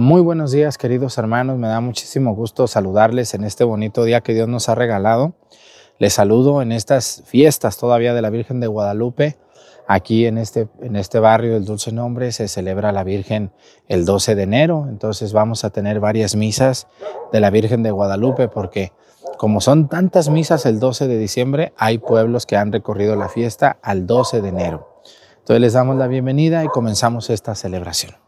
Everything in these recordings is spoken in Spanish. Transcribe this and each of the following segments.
Muy buenos días, queridos hermanos. Me da muchísimo gusto saludarles en este bonito día que Dios nos ha regalado. Les saludo en estas fiestas todavía de la Virgen de Guadalupe. Aquí en este, en este barrio del Dulce Nombre se celebra la Virgen el 12 de enero. Entonces vamos a tener varias misas de la Virgen de Guadalupe porque como son tantas misas el 12 de diciembre, hay pueblos que han recorrido la fiesta al 12 de enero. Entonces les damos la bienvenida y comenzamos esta celebración.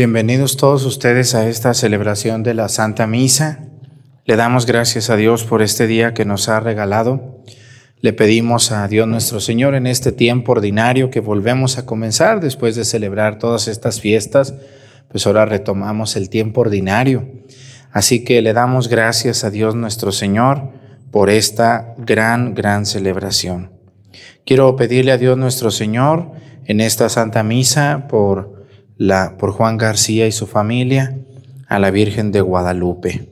Bienvenidos todos ustedes a esta celebración de la Santa Misa. Le damos gracias a Dios por este día que nos ha regalado. Le pedimos a Dios nuestro Señor en este tiempo ordinario que volvemos a comenzar después de celebrar todas estas fiestas, pues ahora retomamos el tiempo ordinario. Así que le damos gracias a Dios nuestro Señor por esta gran, gran celebración. Quiero pedirle a Dios nuestro Señor en esta Santa Misa por por Juan García y su familia, a la Virgen de Guadalupe.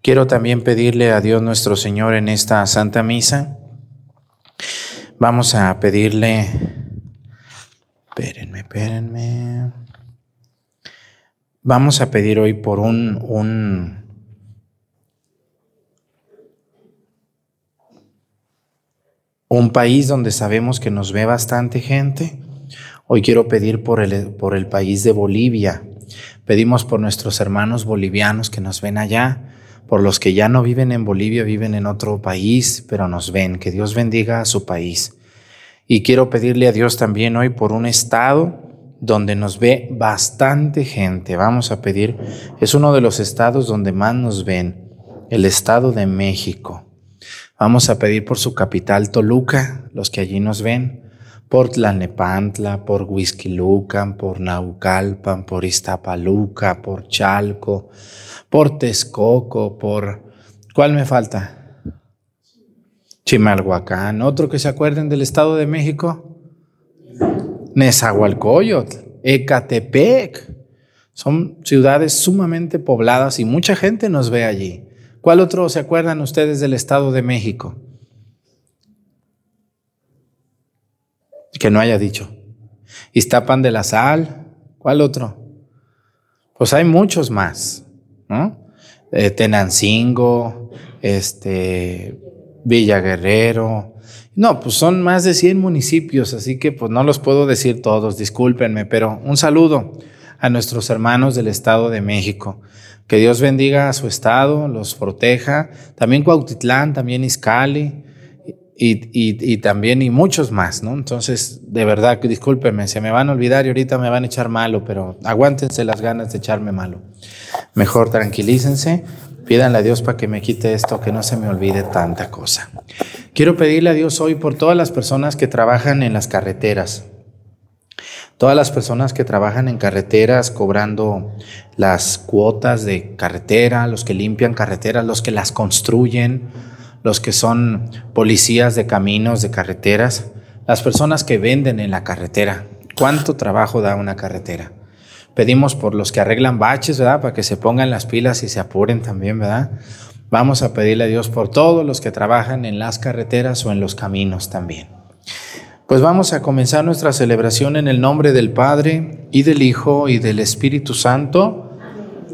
Quiero también pedirle a Dios nuestro Señor en esta Santa Misa. Vamos a pedirle, espérenme, espérenme. Vamos a pedir hoy por un, un un país donde sabemos que nos ve bastante gente Hoy quiero pedir por el, por el país de Bolivia. Pedimos por nuestros hermanos bolivianos que nos ven allá, por los que ya no viven en Bolivia, viven en otro país, pero nos ven. Que Dios bendiga a su país. Y quiero pedirle a Dios también hoy por un estado donde nos ve bastante gente. Vamos a pedir, es uno de los estados donde más nos ven, el estado de México. Vamos a pedir por su capital Toluca, los que allí nos ven por Tlanepantla, por Huizquilucan, por Naucalpan, por Iztapaluca, por Chalco, por Texcoco, por... ¿Cuál me falta? Chimalhuacán. ¿Otro que se acuerden del Estado de México? Nezahualcóyotl, Ecatepec. Son ciudades sumamente pobladas y mucha gente nos ve allí. ¿Cuál otro se acuerdan ustedes del Estado de México? Que no haya dicho. Iztapan de la Sal, ¿cuál otro? Pues hay muchos más, ¿no? Eh, Tenancingo, este, Villa Guerrero. No, pues son más de 100 municipios, así que pues no los puedo decir todos, discúlpenme, pero un saludo a nuestros hermanos del Estado de México. Que Dios bendiga a su estado, los proteja. También Cuautitlán, también Izcali y, y, también y muchos más, ¿no? Entonces, de verdad, discúlpenme, se me van a olvidar y ahorita me van a echar malo, pero aguántense las ganas de echarme malo. Mejor tranquilícense, pídanle a Dios para que me quite esto, que no se me olvide tanta cosa. Quiero pedirle a Dios hoy por todas las personas que trabajan en las carreteras, Todas las personas que trabajan en carreteras cobrando las cuotas de carretera, los que limpian carreteras, los que las construyen, los que son policías de caminos, de carreteras, las personas que venden en la carretera. ¿Cuánto trabajo da una carretera? Pedimos por los que arreglan baches, ¿verdad? Para que se pongan las pilas y se apuren también, ¿verdad? Vamos a pedirle a Dios por todos los que trabajan en las carreteras o en los caminos también. Pues vamos a comenzar nuestra celebración en el nombre del Padre y del Hijo y del Espíritu Santo.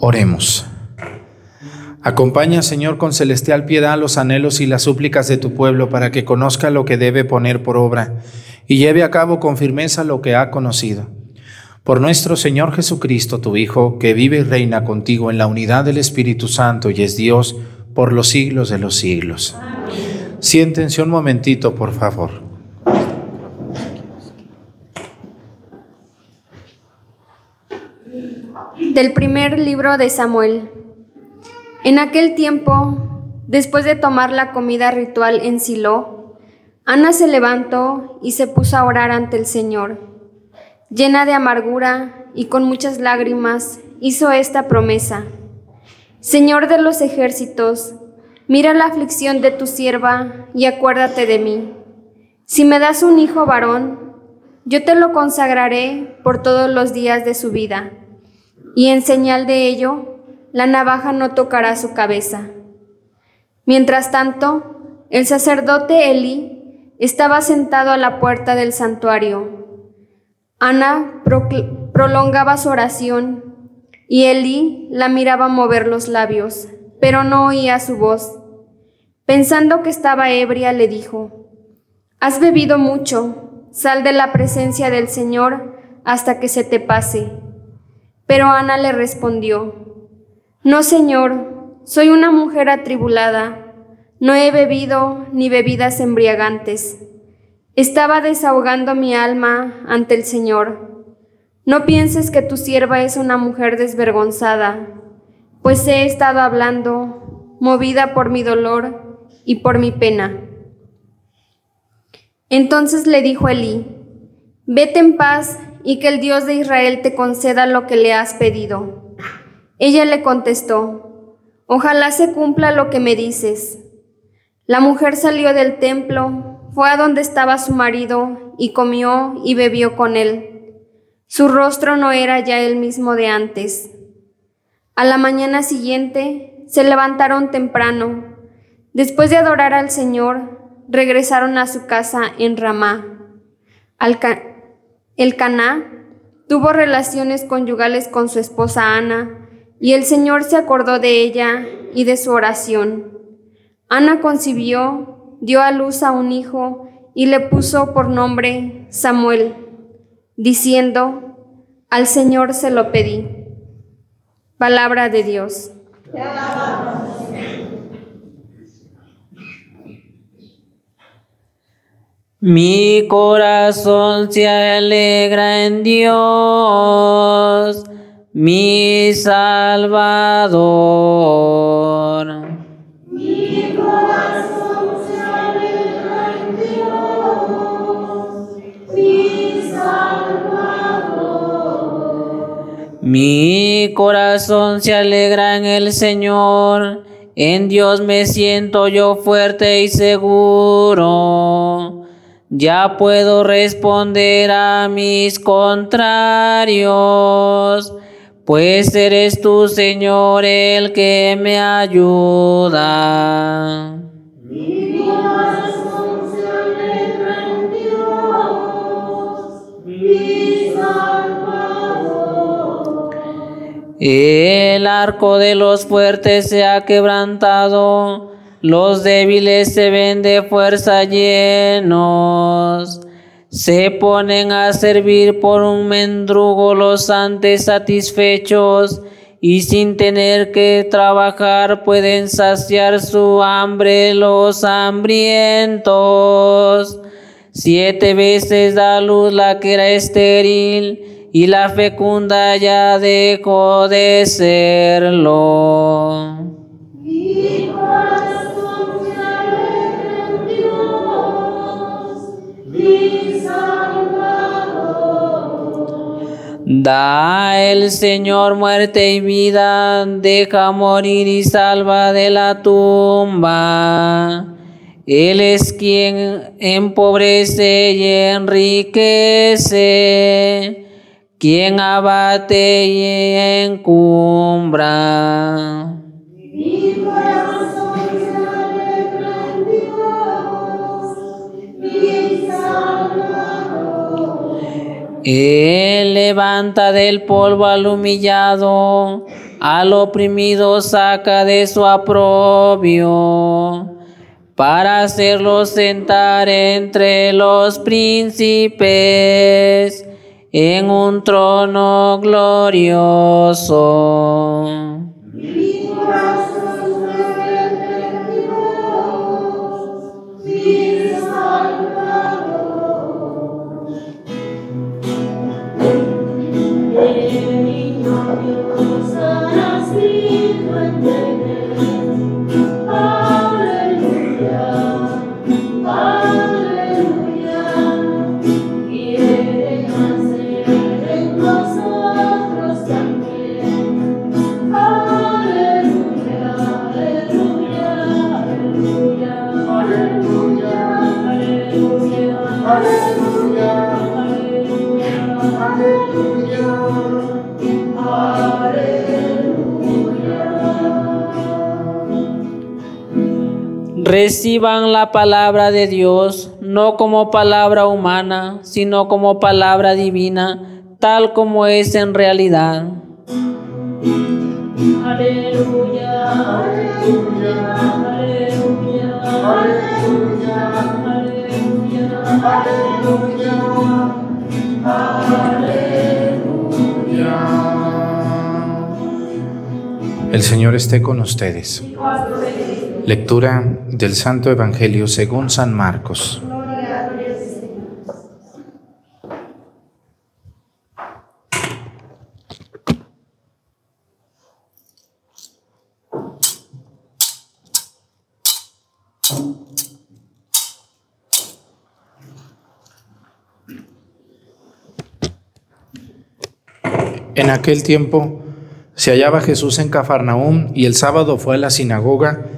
Oremos. Acompaña, Señor, con celestial piedad los anhelos y las súplicas de tu pueblo para que conozca lo que debe poner por obra y lleve a cabo con firmeza lo que ha conocido. Por nuestro Señor Jesucristo, tu Hijo, que vive y reina contigo en la unidad del Espíritu Santo y es Dios por los siglos de los siglos. Siéntense un momentito, por favor. Del primer libro de Samuel. En aquel tiempo, después de tomar la comida ritual en Silo, Ana se levantó y se puso a orar ante el Señor. Llena de amargura y con muchas lágrimas, hizo esta promesa. Señor de los ejércitos, mira la aflicción de tu sierva y acuérdate de mí. Si me das un hijo varón, yo te lo consagraré por todos los días de su vida y en señal de ello, la navaja no tocará su cabeza. Mientras tanto, el sacerdote Eli estaba sentado a la puerta del santuario. Ana prolongaba su oración y Eli la miraba mover los labios, pero no oía su voz. Pensando que estaba ebria, le dijo, Has bebido mucho, sal de la presencia del Señor hasta que se te pase. Pero Ana le respondió, No, Señor, soy una mujer atribulada, no he bebido ni bebidas embriagantes. Estaba desahogando mi alma ante el Señor. No pienses que tu sierva es una mujer desvergonzada, pues he estado hablando, movida por mi dolor y por mi pena. Entonces le dijo Elí, vete en paz y que el Dios de Israel te conceda lo que le has pedido. Ella le contestó, ojalá se cumpla lo que me dices. La mujer salió del templo, fue a donde estaba su marido y comió y bebió con él. Su rostro no era ya el mismo de antes. A la mañana siguiente se levantaron temprano. Después de adorar al Señor, regresaron a su casa en Ramá. El Caná tuvo relaciones conyugales con su esposa Ana, y el Señor se acordó de ella y de su oración. Ana concibió, dio a luz a un hijo y le puso por nombre Samuel, diciendo, al Señor se lo pedí. Palabra de Dios. Mi corazón se alegra en Dios, mi Salvador. Mi corazón se alegra en Dios, mi Salvador. Mi corazón se alegra en el Señor, en Dios me siento yo fuerte y seguro ya puedo responder a mis contrarios, pues eres tú, Señor, el que me ayuda. Mi alegra en Dios, mi Salvador. El arco de los fuertes se ha quebrantado los débiles se ven de fuerza llenos, se ponen a servir por un mendrugo los antes satisfechos y sin tener que trabajar pueden saciar su hambre los hambrientos. Siete veces da luz la que era estéril y la fecunda ya dejó de serlo. Da el Señor muerte y vida, deja morir y salva de la tumba. Él es quien empobrece y enriquece, quien abate y encumbra. Él levanta del polvo al humillado, al oprimido saca de su aprobio, para hacerlo sentar entre los príncipes en un trono glorioso. Reciban la palabra de Dios no como palabra humana, sino como palabra divina, tal como es en realidad. Aleluya, aleluya, aleluya, aleluya, aleluya, aleluya, El Señor esté con ustedes. Lectura del Santo Evangelio según San Marcos. En aquel tiempo se hallaba Jesús en Cafarnaúm y el sábado fue a la sinagoga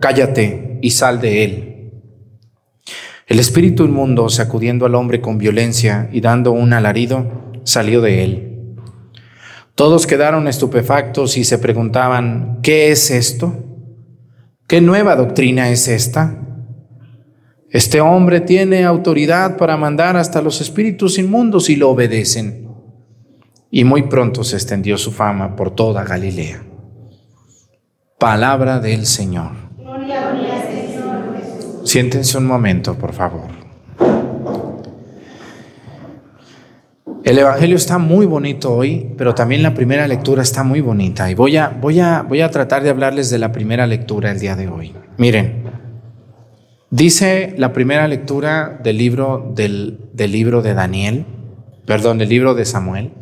cállate y sal de él. El espíritu inmundo, sacudiendo al hombre con violencia y dando un alarido, salió de él. Todos quedaron estupefactos y se preguntaban, ¿qué es esto? ¿Qué nueva doctrina es esta? Este hombre tiene autoridad para mandar hasta los espíritus inmundos y lo obedecen y muy pronto se extendió su fama por toda Galilea. Palabra del Señor. Siéntense un momento, por favor. El Evangelio está muy bonito hoy, pero también la primera lectura está muy bonita. Y voy a, voy a, voy a tratar de hablarles de la primera lectura el día de hoy. Miren, dice la primera lectura del libro, del, del libro de Daniel, perdón, del libro de Samuel,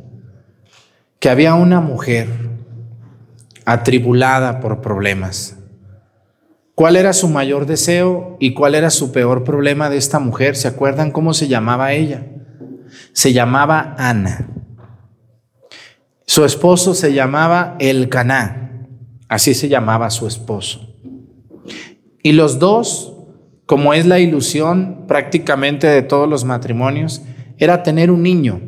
que había una mujer atribulada por problemas. ¿Cuál era su mayor deseo y cuál era su peor problema de esta mujer? ¿Se acuerdan cómo se llamaba ella? Se llamaba Ana. Su esposo se llamaba Elcaná. Así se llamaba su esposo. Y los dos, como es la ilusión prácticamente de todos los matrimonios, era tener un niño,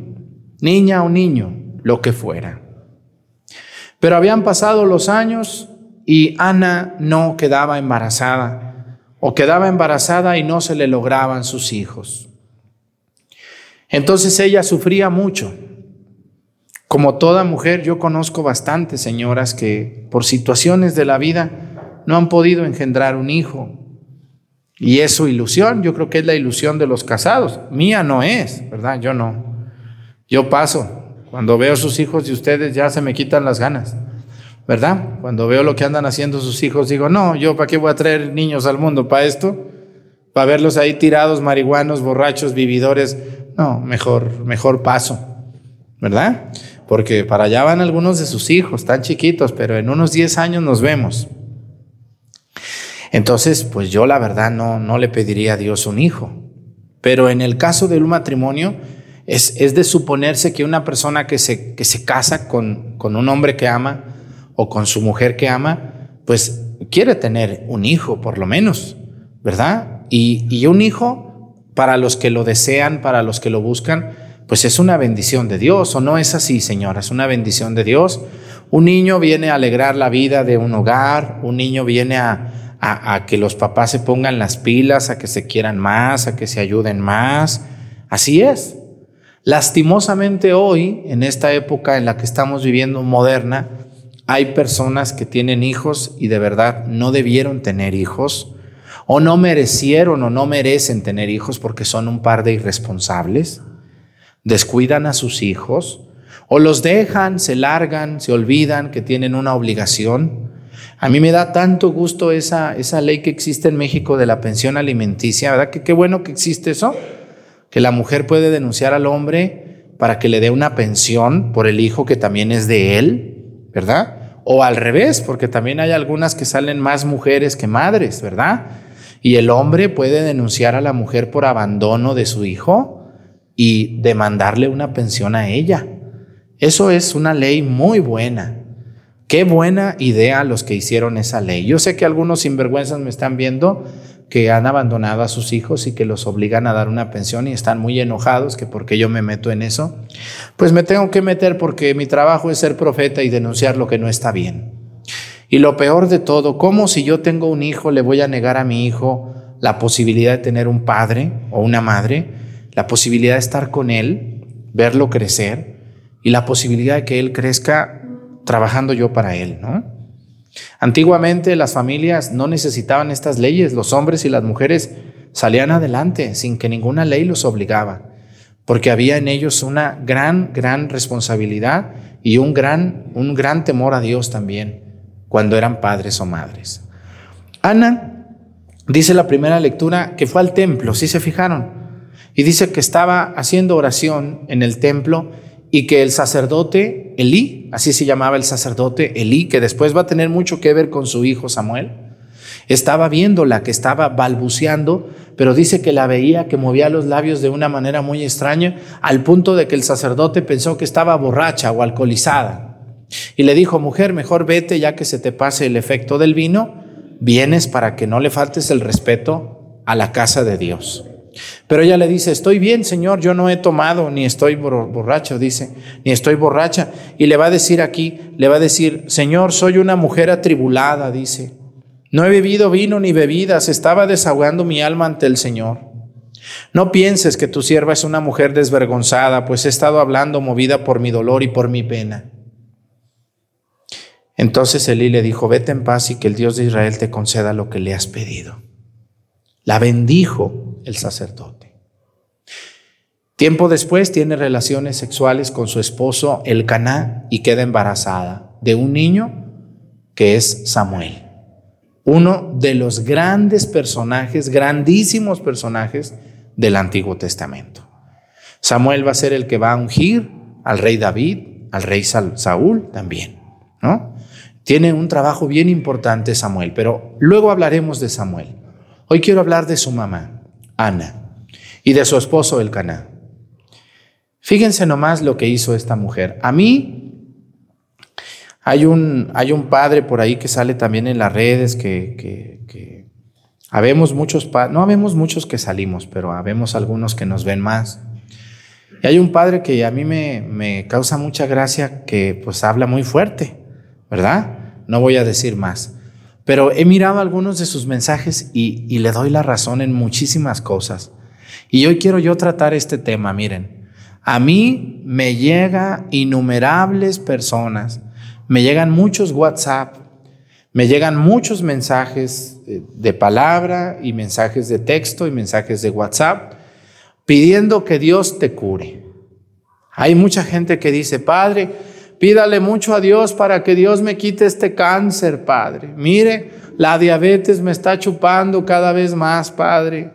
niña o niño lo que fuera. Pero habían pasado los años y Ana no quedaba embarazada o quedaba embarazada y no se le lograban sus hijos. Entonces ella sufría mucho. Como toda mujer, yo conozco bastantes señoras que por situaciones de la vida no han podido engendrar un hijo. Y es su ilusión, yo creo que es la ilusión de los casados. Mía no es, ¿verdad? Yo no. Yo paso, cuando veo sus hijos de ustedes ya se me quitan las ganas, ¿verdad? Cuando veo lo que andan haciendo sus hijos, digo, no, yo para qué voy a traer niños al mundo, para esto, para verlos ahí tirados, marihuanos, borrachos, vividores. No, mejor, mejor paso, ¿verdad? Porque para allá van algunos de sus hijos, tan chiquitos, pero en unos 10 años nos vemos. Entonces, pues yo la verdad no, no le pediría a Dios un hijo. Pero en el caso del matrimonio, es, de suponerse que una persona que se, que se casa con, con un hombre que ama o con su mujer que ama, pues quiere tener un hijo, por lo menos, ¿verdad? Y, y, un hijo, para los que lo desean, para los que lo buscan, pues es una bendición de Dios, ¿o no es así, señora? Es una bendición de Dios. Un niño viene a alegrar la vida de un hogar, un niño viene a, a, a que los papás se pongan las pilas, a que se quieran más, a que se ayuden más. Así es. Lastimosamente hoy, en esta época en la que estamos viviendo moderna, hay personas que tienen hijos y de verdad no debieron tener hijos, o no merecieron o no merecen tener hijos porque son un par de irresponsables, descuidan a sus hijos, o los dejan, se largan, se olvidan que tienen una obligación. A mí me da tanto gusto esa, esa ley que existe en México de la pensión alimenticia, ¿verdad? Que qué bueno que existe eso que la mujer puede denunciar al hombre para que le dé una pensión por el hijo que también es de él, ¿verdad? O al revés, porque también hay algunas que salen más mujeres que madres, ¿verdad? Y el hombre puede denunciar a la mujer por abandono de su hijo y demandarle una pensión a ella. Eso es una ley muy buena. Qué buena idea los que hicieron esa ley. Yo sé que algunos sinvergüenzas me están viendo que han abandonado a sus hijos y que los obligan a dar una pensión y están muy enojados que porque yo me meto en eso, pues me tengo que meter porque mi trabajo es ser profeta y denunciar lo que no está bien. Y lo peor de todo, ¿cómo si yo tengo un hijo le voy a negar a mi hijo la posibilidad de tener un padre o una madre, la posibilidad de estar con él, verlo crecer y la posibilidad de que él crezca trabajando yo para él, ¿no? Antiguamente las familias no necesitaban estas leyes, los hombres y las mujeres salían adelante sin que ninguna ley los obligaba, porque había en ellos una gran, gran responsabilidad y un gran, un gran temor a Dios también cuando eran padres o madres. Ana dice la primera lectura que fue al templo, si se fijaron, y dice que estaba haciendo oración en el templo y que el sacerdote Elí, así se llamaba el sacerdote Elí, que después va a tener mucho que ver con su hijo Samuel, estaba viéndola, que estaba balbuceando, pero dice que la veía que movía los labios de una manera muy extraña, al punto de que el sacerdote pensó que estaba borracha o alcoholizada. Y le dijo, mujer, mejor vete ya que se te pase el efecto del vino, vienes para que no le faltes el respeto a la casa de Dios. Pero ella le dice, estoy bien, Señor, yo no he tomado, ni estoy borracho, dice, ni estoy borracha. Y le va a decir aquí, le va a decir, Señor, soy una mujer atribulada, dice. No he bebido vino ni bebidas, estaba desahogando mi alma ante el Señor. No pienses que tu sierva es una mujer desvergonzada, pues he estado hablando movida por mi dolor y por mi pena. Entonces Elí le dijo, vete en paz y que el Dios de Israel te conceda lo que le has pedido. La bendijo el sacerdote. Tiempo después tiene relaciones sexuales con su esposo Elcaná y queda embarazada de un niño que es Samuel. Uno de los grandes personajes, grandísimos personajes del Antiguo Testamento. Samuel va a ser el que va a ungir al rey David, al rey Saúl también, ¿no? Tiene un trabajo bien importante Samuel, pero luego hablaremos de Samuel. Hoy quiero hablar de su mamá, Ana, y de su esposo, Elcaná. Fíjense nomás lo que hizo esta mujer. A mí hay un, hay un padre por ahí que sale también en las redes que, que, que habemos muchos, no habemos muchos que salimos, pero habemos algunos que nos ven más. Y hay un padre que a mí me, me causa mucha gracia que pues habla muy fuerte, ¿verdad? No voy a decir más. Pero he mirado algunos de sus mensajes y, le doy la razón en muchísimas cosas. Y hoy quiero yo tratar este tema, miren. A mí me llega innumerables personas, me llegan muchos WhatsApp, me llegan muchos mensajes de palabra y mensajes de texto y mensajes de WhatsApp pidiendo que Dios te cure. Hay mucha gente que dice, Padre, Pídale mucho a Dios para que Dios me quite este cáncer, Padre. Mire, la diabetes me está chupando cada vez más, Padre.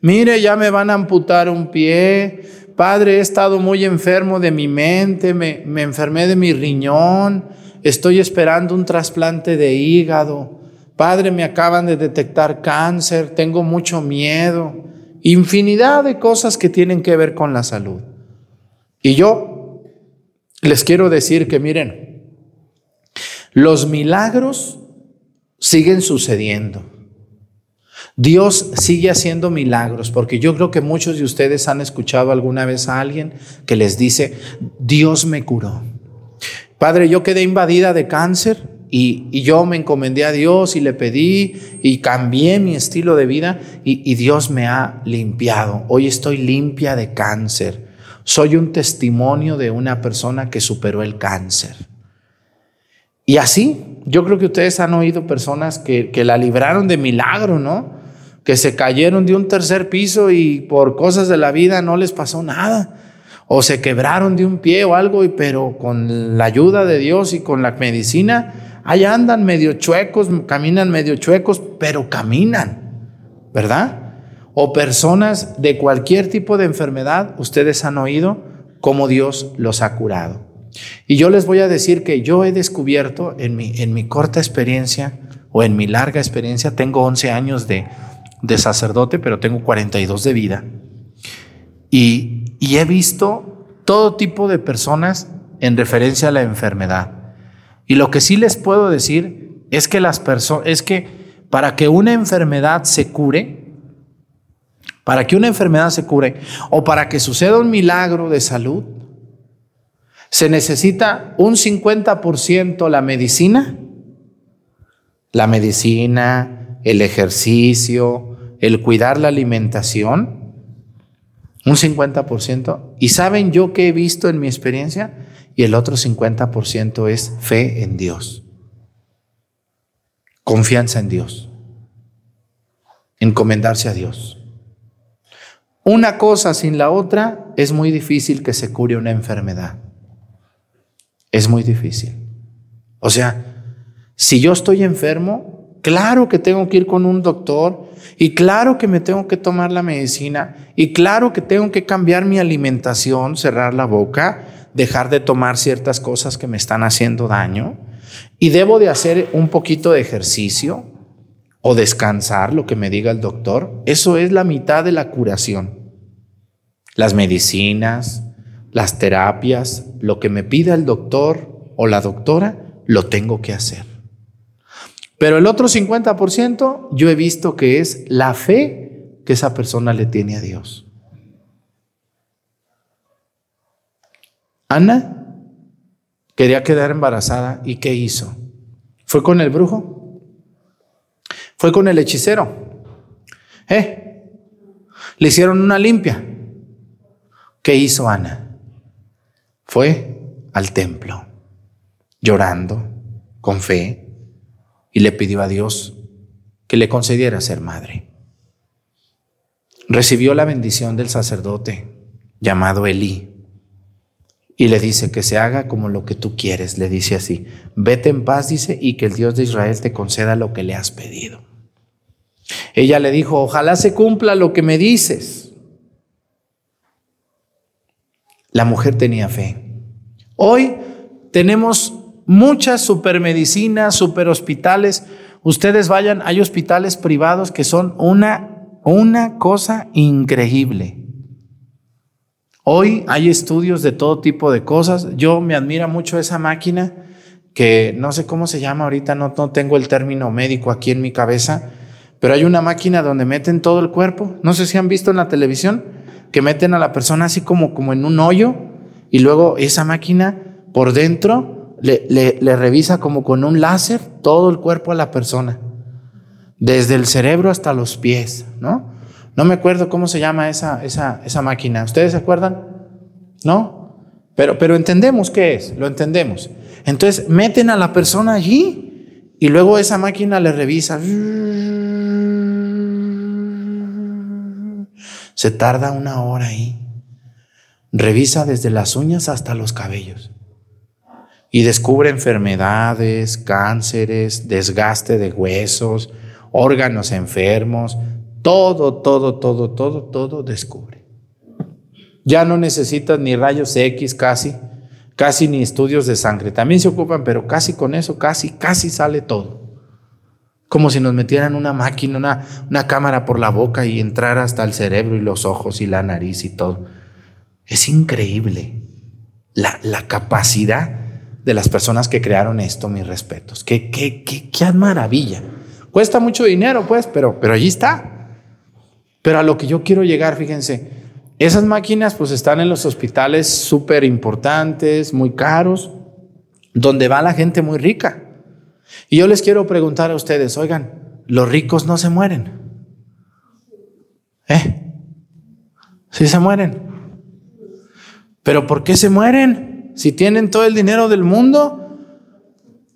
Mire, ya me van a amputar un pie. Padre, he estado muy enfermo de mi mente, me, me enfermé de mi riñón, estoy esperando un trasplante de hígado. Padre, me acaban de detectar cáncer, tengo mucho miedo. Infinidad de cosas que tienen que ver con la salud. Y yo les quiero decir que miren, los milagros siguen sucediendo. Dios sigue haciendo milagros, porque yo creo que muchos de ustedes han escuchado alguna vez a alguien que les dice, Dios me curó. Padre, yo quedé invadida de cáncer y, yo me encomendé a Dios y le pedí y cambié mi estilo de vida y, y Dios me ha limpiado. Hoy estoy limpia de cáncer. Soy un testimonio de una persona que superó el cáncer. Y así, yo creo que ustedes han oído personas que, la libraron de milagro, ¿no? Que se cayeron de un tercer piso y por cosas de la vida no les pasó nada. O se quebraron de un pie o algo, pero con la ayuda de Dios y con la medicina, ahí andan medio chuecos, caminan medio chuecos, pero caminan, ¿verdad? O personas de cualquier tipo de enfermedad, ustedes han oído cómo Dios los ha curado. Y yo les voy a decir que yo he descubierto en mi, en mi corta experiencia o en mi larga experiencia, tengo 11 años de, de sacerdote, pero tengo 42 de vida. Y, y he visto todo tipo de personas en referencia a la enfermedad. Y lo que sí les puedo decir es que las personas, es que para que una enfermedad se cure, para que una enfermedad se cure o para que suceda un milagro de salud, se necesita un 50% la medicina La medicina, el ejercicio, el cuidar la alimentación, un 50%. Y saben yo que he visto en mi experiencia, y el otro 50% es fe en Dios, confianza en Dios, encomendarse a Dios. Una cosa sin la otra es muy difícil que se cure una enfermedad. Es muy difícil. O sea, si yo estoy enfermo, claro que tengo que ir con un doctor y claro que me tengo que tomar la medicina y claro que tengo que cambiar mi alimentación, cerrar la boca, dejar de tomar ciertas cosas que me están haciendo daño y debo de hacer un poquito de ejercicio o descansar, lo que me diga el doctor. Eso es la mitad de la curación. Las medicinas, las terapias, lo que me pida el doctor o la doctora, lo tengo que hacer. Pero el otro 50% yo he visto que es la fe que esa persona le tiene a Dios. Ana quería quedar embarazada y ¿qué hizo? ¿Fue con el brujo? ¿Fue con el hechicero? ¿Eh? Le hicieron una limpia. ¿Qué hizo Ana? Fue al templo, llorando, con fe, y le pidió a Dios que le concediera ser madre. Recibió la bendición del sacerdote llamado Elí y le dice que se haga como lo que tú quieres, le dice así, vete en paz, dice, y que el Dios de Israel te conceda lo que le has pedido. Ella le dijo, ojalá se cumpla lo que me dices. La mujer tenía fe. Hoy tenemos muchas supermedicinas, superhospitales. Ustedes vayan, hay hospitales privados que son una, una cosa increíble. Hoy hay estudios de todo tipo de cosas. Yo me admira mucho esa máquina que no sé cómo se llama ahorita, no, no tengo el término médico aquí en mi cabeza, pero hay una máquina donde meten todo el cuerpo. No sé si han visto en la televisión que meten a la persona así como, como en un hoyo y luego esa máquina por dentro le, le, revisa como con un láser todo el cuerpo a la persona, desde el cerebro hasta los pies, ¿no? No me acuerdo cómo se llama esa, esa, esa máquina. ¿Ustedes se acuerdan? ¿No? Pero, pero entendemos qué es, lo entendemos. Entonces meten a la persona allí y luego esa máquina le revisa. Se tarda una hora ahí. Revisa desde las uñas hasta los cabellos. Y descubre enfermedades, cánceres, desgaste de huesos, órganos enfermos, todo, todo, todo, todo, todo descubre. Ya no necesitas ni rayos X casi, casi ni estudios de sangre. También se ocupan, pero casi con eso, casi, casi sale todo. Como si nos metieran una máquina, una, una cámara por la boca y entrara hasta el cerebro y los ojos y la nariz y todo. Es increíble la, la capacidad de las personas que crearon esto, mis respetos. Qué, qué, qué, qué maravilla. Cuesta mucho dinero, pues, pero, pero allí está. Pero a lo que yo quiero llegar, fíjense, esas máquinas pues están en los hospitales súper importantes, muy caros, donde va la gente muy rica. Y yo les quiero preguntar a ustedes, oigan, los ricos no se mueren. ¿Eh? Sí se mueren. Pero ¿por qué se mueren? Si tienen todo el dinero del mundo,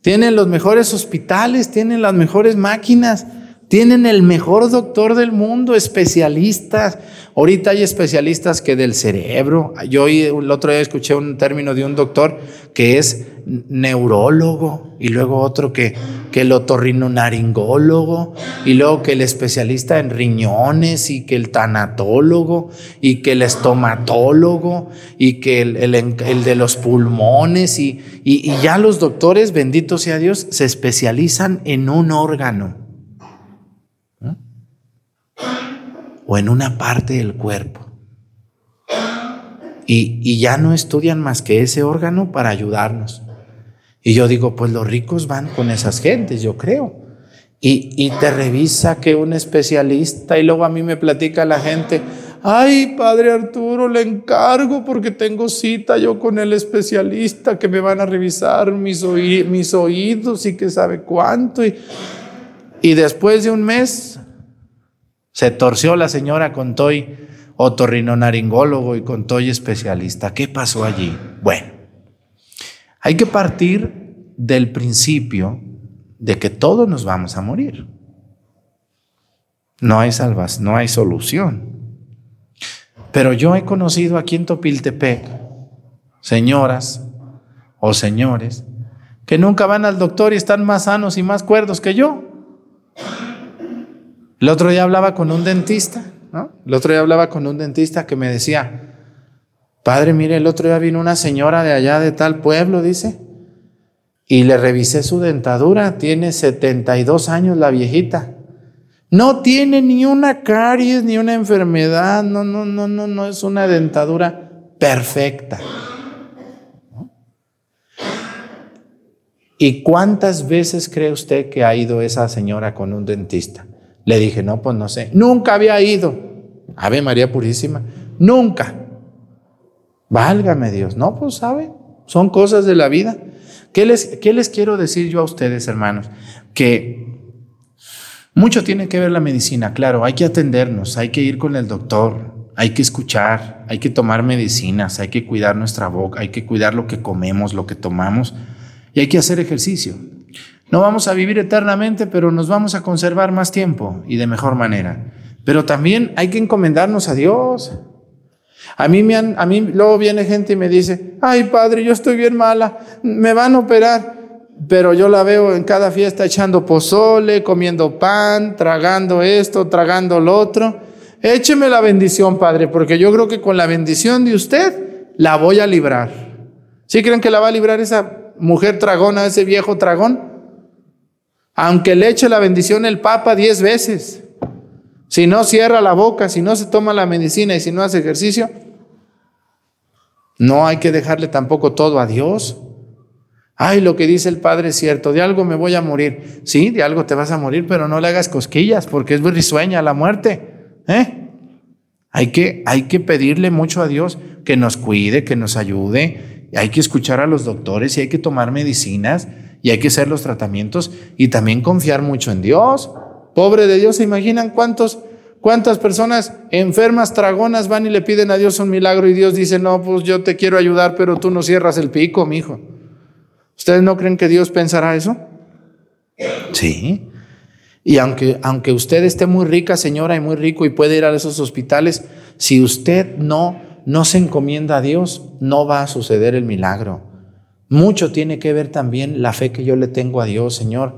tienen los mejores hospitales, tienen las mejores máquinas, tienen el mejor doctor del mundo, especialistas. Ahorita hay especialistas que del cerebro. Yo hoy, el otro día escuché un término de un doctor que es neurólogo y luego otro que, que el otorrinolaringólogo y luego que el especialista en riñones y que el tanatólogo y que el estomatólogo y que el, el, de los pulmones y, y, y ya los doctores, bendito sea Dios, se especializan en un órgano. O en una parte del cuerpo. Y, y, ya no estudian más que ese órgano para ayudarnos. Y yo digo, pues los ricos van con esas gentes, yo creo. Y, y te revisa que un especialista y luego a mí me platica la gente, ay, padre Arturo, le encargo porque tengo cita yo con el especialista que me van a revisar mis, oí mis oídos y que sabe cuánto. Y, Y después de un mes se torció la señora con toy otorrinolaringólogo y con toy especialista. ¿Qué pasó allí? Bueno, hay que partir del principio de que todos nos vamos a morir. No hay salvas, no hay solución. Pero yo he conocido aquí en Topiltepec señoras o señores que nunca van al doctor y están más sanos y más cuerdos que yo. El otro día hablaba con un dentista, ¿no? El otro día hablaba con un dentista que me decía, padre, mire, el otro día vino una señora de allá de tal pueblo, dice, y le revisé su dentadura, tiene 72 años la viejita. No tiene ni una caries, ni una enfermedad, no, no, no, no, no, es una dentadura perfecta. ¿Y cuántas veces cree usted que ha ido esa señora con un dentista? Le dije, no, pues no sé. Nunca había ido. Ave María Purísima. Nunca. Válgame Dios. No, pues sabe. Son cosas de la vida. ¿Qué les, ¿Qué les quiero decir yo a ustedes, hermanos? Que mucho tiene que ver la medicina. Claro, hay que atendernos, hay que ir con el doctor, hay que escuchar, hay que tomar medicinas, hay que cuidar nuestra boca, hay que cuidar lo que comemos, lo que tomamos y hay que hacer ejercicio. No vamos a vivir eternamente, pero nos vamos a conservar más tiempo y de mejor manera. Pero también hay que encomendarnos a Dios. A mí, me han, a mí luego viene gente y me dice, ay padre, yo estoy bien mala, me van a operar. Pero yo la veo en cada fiesta echando pozole, comiendo pan, tragando esto, tragando lo otro. Écheme la bendición, padre, porque yo creo que con la bendición de usted la voy a librar. ¿Sí creen que la va a librar esa mujer tragona, ese viejo tragón? Aunque le eche la bendición el Papa diez veces, si no cierra la boca, si no se toma la medicina y si no hace ejercicio, no hay que dejarle tampoco todo a Dios. Ay, lo que dice el Padre es cierto, de algo me voy a morir. Sí, de algo te vas a morir, pero no le hagas cosquillas porque es muy risueña la muerte. ¿eh? Hay, que, hay que pedirle mucho a Dios que nos cuide, que nos ayude, hay que escuchar a los doctores y hay que tomar medicinas y hay que hacer los tratamientos y también confiar mucho en Dios. Pobre de Dios, ¿se imaginan cuántos, cuántas personas enfermas, tragonas van y le piden a Dios un milagro y Dios dice, no, pues yo te quiero ayudar, pero tú no cierras el pico, mi hijo. ¿Ustedes no creen que Dios pensará eso? Sí. Y aunque, aunque usted esté muy rica, señora, y muy rico y puede ir a esos hospitales, si usted no no se encomienda a Dios, no va a suceder el milagro. Mucho tiene que ver también la fe que yo le tengo a Dios, Señor.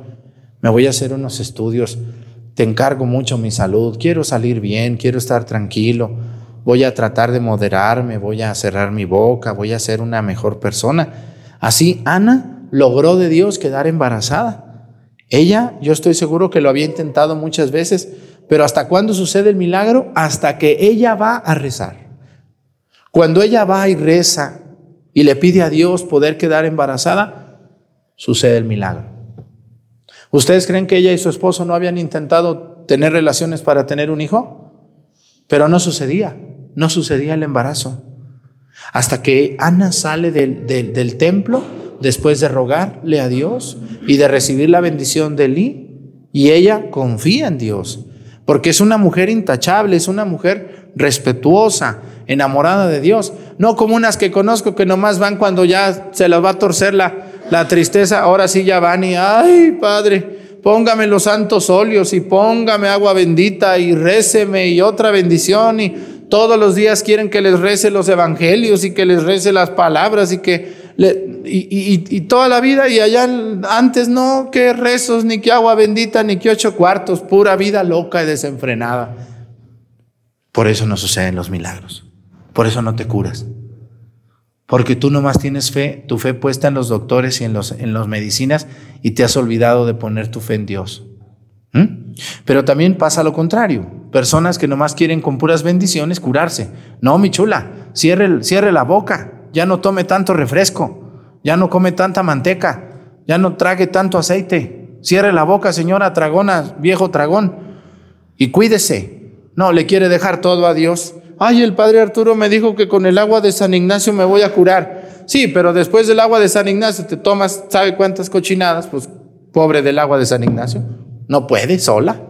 Me voy a hacer unos estudios, te encargo mucho mi salud, quiero salir bien, quiero estar tranquilo, voy a tratar de moderarme, voy a cerrar mi boca, voy a ser una mejor persona. Así Ana logró de Dios quedar embarazada. Ella, yo estoy seguro que lo había intentado muchas veces, pero ¿hasta cuándo sucede el milagro? Hasta que ella va a rezar. Cuando ella va y reza y le pide a Dios poder quedar embarazada, sucede el milagro. ¿Ustedes creen que ella y su esposo no habían intentado tener relaciones para tener un hijo? Pero no sucedía, no sucedía el embarazo. Hasta que Ana sale del, del, templo después de rogarle a Dios y de recibir la bendición de Eli, y ella confía en Dios, porque es una mujer intachable, es una mujer respetuosa, enamorada de Dios, no como unas que conozco que nomás van cuando ya se les va a torcer la, la tristeza, ahora sí ya van y, ay Padre, póngame los santos óleos y póngame agua bendita y réceme y otra bendición y todos los días quieren que les rece los evangelios y que les rece las palabras y que y, y, toda la vida y allá antes no, que rezos, ni que agua bendita, ni que ocho cuartos, pura vida loca y desenfrenada. Por eso no suceden los milagros. Por eso no te curas. Porque tú nomás tienes fe, tu fe puesta en los doctores y en las en los medicinas y te has olvidado de poner tu fe en Dios. ¿Mm? Pero también pasa lo contrario. Personas que nomás quieren con puras bendiciones curarse. No, mi chula, cierre, cierre la boca. Ya no tome tanto refresco. Ya no come tanta manteca. Ya no trague tanto aceite. Cierre la boca, señora tragona, viejo tragón. Y cuídese. No, le quiere dejar todo a Dios ay, el padre Arturo me dijo que con el agua de San Ignacio me voy a curar. Sí, pero después del agua de San Ignacio te tomas, ¿sabe cuántas cochinadas? Pues pobre del agua de San Ignacio. no puede sola.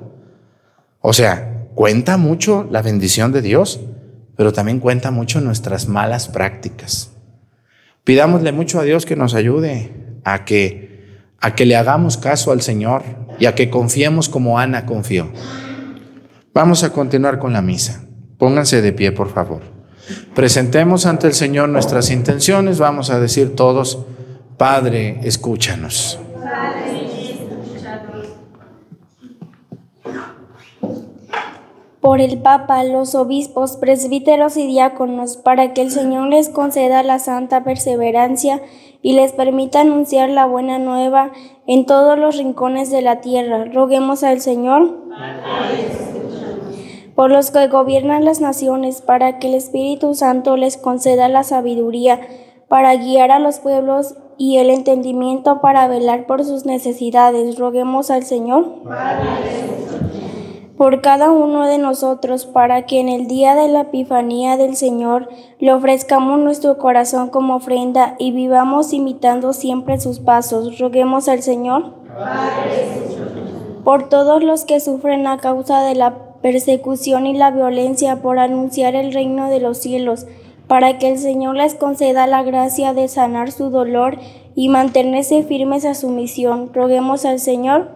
O sea, cuenta mucho la bendición de Dios, pero también cuenta mucho nuestras malas prácticas. Pidámosle mucho a Dios que nos ayude a que, a que le hagamos caso al Señor y a que confiemos como Ana confió. Vamos a continuar con la misa. Pónganse de pie, por favor. Presentemos ante el Señor nuestras intenciones. Vamos a decir todos, Padre, escúchanos. por el Papa, los obispos, presbíteros y diáconos, para que el Señor les conceda la santa perseverancia y les permita anunciar la buena nueva en todos los rincones de la tierra. Roguemos al Señor. Por los que gobiernan las naciones, para que el Espíritu Santo les conceda la sabiduría para guiar a los pueblos y el entendimiento para velar por sus necesidades. Roguemos al Señor por cada uno de nosotros, para que en el día de la Epifanía del Señor le ofrezcamos nuestro corazón como ofrenda y vivamos imitando siempre sus pasos. Roguemos al Señor. Por todos los que sufren a causa de la persecución y la violencia por anunciar el reino de los cielos, para que el Señor les conceda la gracia de sanar su dolor y mantenerse firmes a su misión. Roguemos al Señor.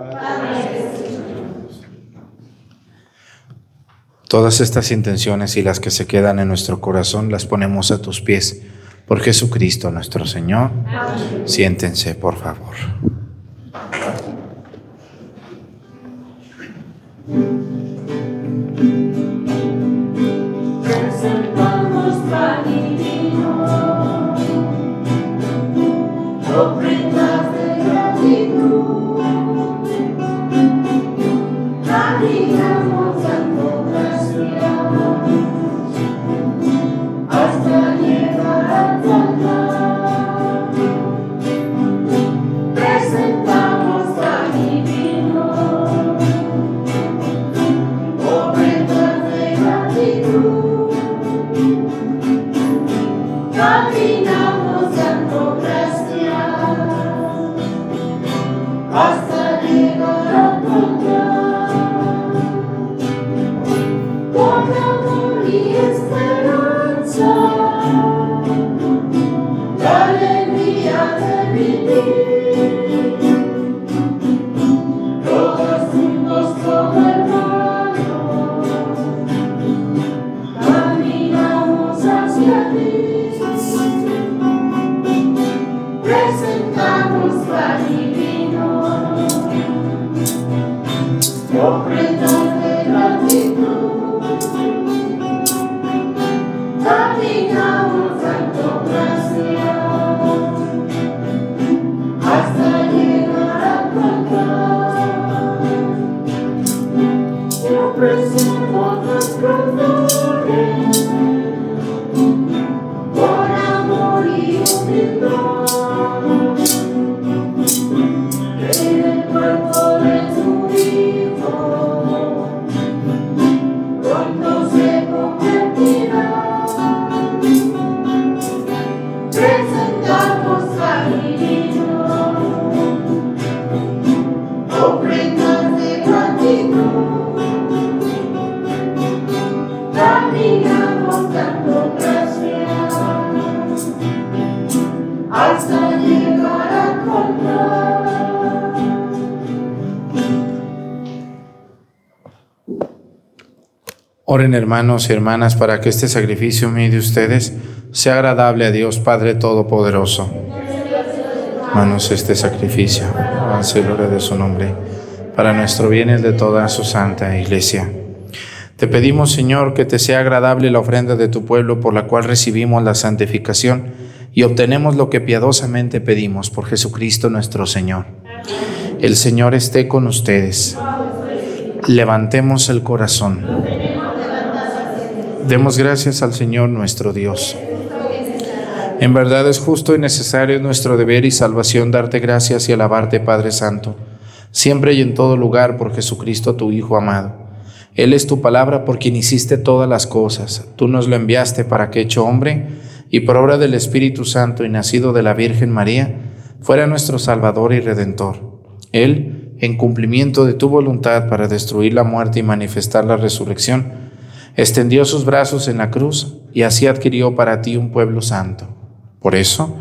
Todas estas intenciones y las que se quedan en nuestro corazón las ponemos a tus pies por Jesucristo nuestro Señor. Siéntense, por favor. Presentamos pan y Oren hermanos y hermanas para que este sacrificio mío de ustedes sea agradable a Dios Padre Todopoderoso. Hermanos, este sacrificio, avance gloria de su nombre, para nuestro bien y de toda su santa iglesia. Te pedimos, Señor, que te sea agradable la ofrenda de tu pueblo por la cual recibimos la santificación y obtenemos lo que piadosamente pedimos por Jesucristo nuestro Señor. El Señor esté con ustedes. Levantemos el corazón. Demos gracias al Señor nuestro Dios. En verdad es justo y necesario nuestro deber y salvación darte gracias y alabarte, Padre Santo, siempre y en todo lugar por Jesucristo tu Hijo amado. Él es tu palabra por quien hiciste todas las cosas. Tú nos lo enviaste para que, hecho hombre, y por obra del Espíritu Santo y nacido de la Virgen María, fuera nuestro Salvador y Redentor. Él en cumplimiento de tu voluntad para destruir la muerte y manifestar la resurrección, extendió sus brazos en la cruz y así adquirió para ti un pueblo santo. Por eso,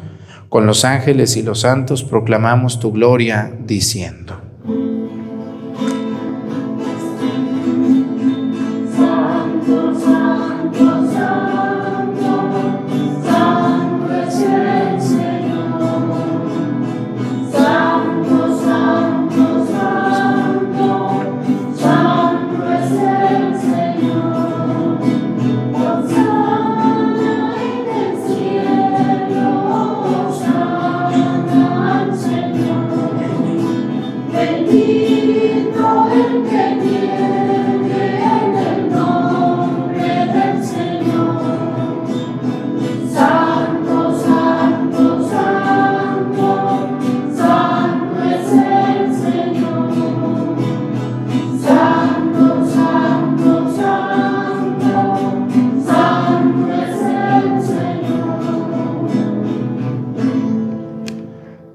con los ángeles y los santos proclamamos tu gloria diciendo.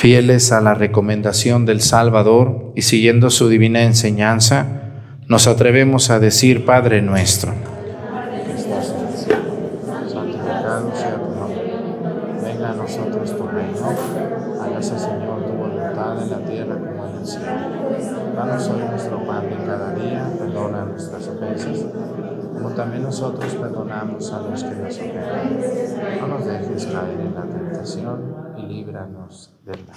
Fieles a la recomendación del Salvador y siguiendo su divina enseñanza, nos atrevemos a decir, Padre nuestro. Santificado sea tu nombre. Venga a nosotros tu reino. Hágase, Señor, tu voluntad en la tierra como en el cielo. Danos hoy nuestro pan de cada día como también nosotros perdonamos a los que nos ofenden. No nos dejes caer en la tentación y líbranos del mal.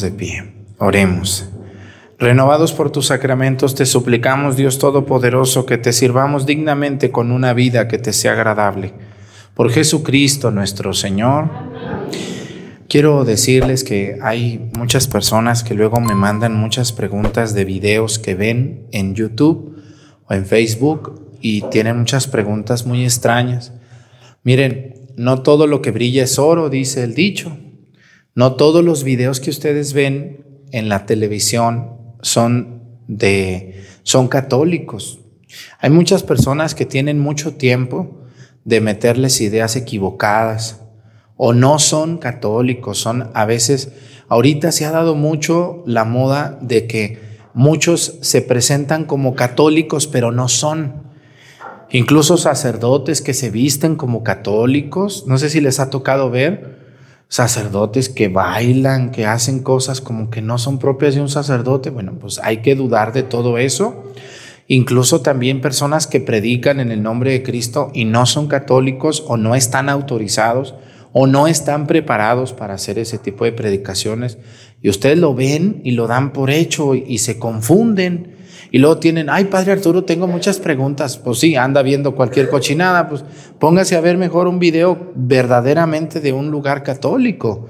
De pie. Oremos. Renovados por tus sacramentos, te suplicamos, Dios Todopoderoso, que te sirvamos dignamente con una vida que te sea agradable. Por Jesucristo nuestro Señor. Quiero decirles que hay muchas personas que luego me mandan muchas preguntas de videos que ven en YouTube o en Facebook y tienen muchas preguntas muy extrañas. Miren, no todo lo que brilla es oro, dice el dicho. No todos los videos que ustedes ven en la televisión son de son católicos. Hay muchas personas que tienen mucho tiempo de meterles ideas equivocadas o no son católicos, son a veces ahorita se ha dado mucho la moda de que muchos se presentan como católicos pero no son. Incluso sacerdotes que se visten como católicos, no sé si les ha tocado ver sacerdotes que bailan, que hacen cosas como que no son propias de un sacerdote, bueno, pues hay que dudar de todo eso. Incluso también personas que predican en el nombre de Cristo y no son católicos o no están autorizados o no están preparados para hacer ese tipo de predicaciones. Y ustedes lo ven y lo dan por hecho y, se confunden. Y luego tienen, ay, Padre Arturo, tengo muchas preguntas. Pues sí, anda viendo cualquier cochinada, pues póngase a ver mejor un video verdaderamente de un lugar católico.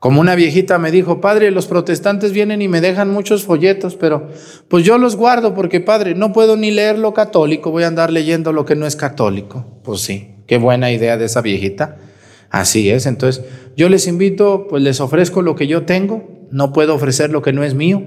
Como una viejita me dijo, Padre, los protestantes vienen y me dejan muchos folletos, pero pues yo los guardo porque, Padre, no puedo ni leer lo católico, voy a andar leyendo lo que no es católico. Pues sí, qué buena idea de esa viejita. Así es, entonces yo les invito, pues les ofrezco lo que yo tengo, no puedo ofrecer lo que no es mío.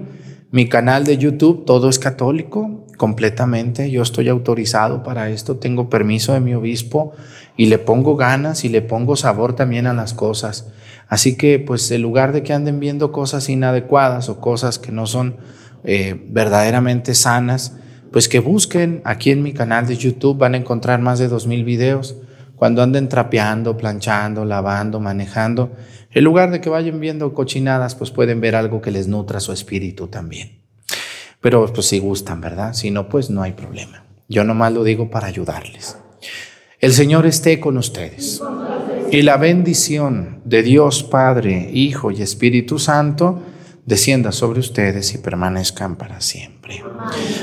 Mi canal de YouTube, todo es católico, completamente. Yo estoy autorizado para esto, tengo permiso de mi obispo y le pongo ganas y le pongo sabor también a las cosas. Así que, pues, en lugar de que anden viendo cosas inadecuadas o cosas que no son eh, verdaderamente sanas, pues que busquen aquí en mi canal de YouTube, van a encontrar más de dos mil videos. Cuando anden trapeando, planchando, lavando, manejando, en lugar de que vayan viendo cochinadas, pues pueden ver algo que les nutra su espíritu también. Pero pues si gustan, ¿verdad? Si no, pues no hay problema. Yo nomás lo digo para ayudarles. El Señor esté con ustedes. Y la bendición de Dios Padre, Hijo y Espíritu Santo descienda sobre ustedes y permanezcan para siempre.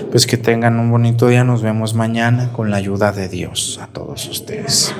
Pues que tengan un bonito día. Nos vemos mañana con la ayuda de Dios a todos ustedes.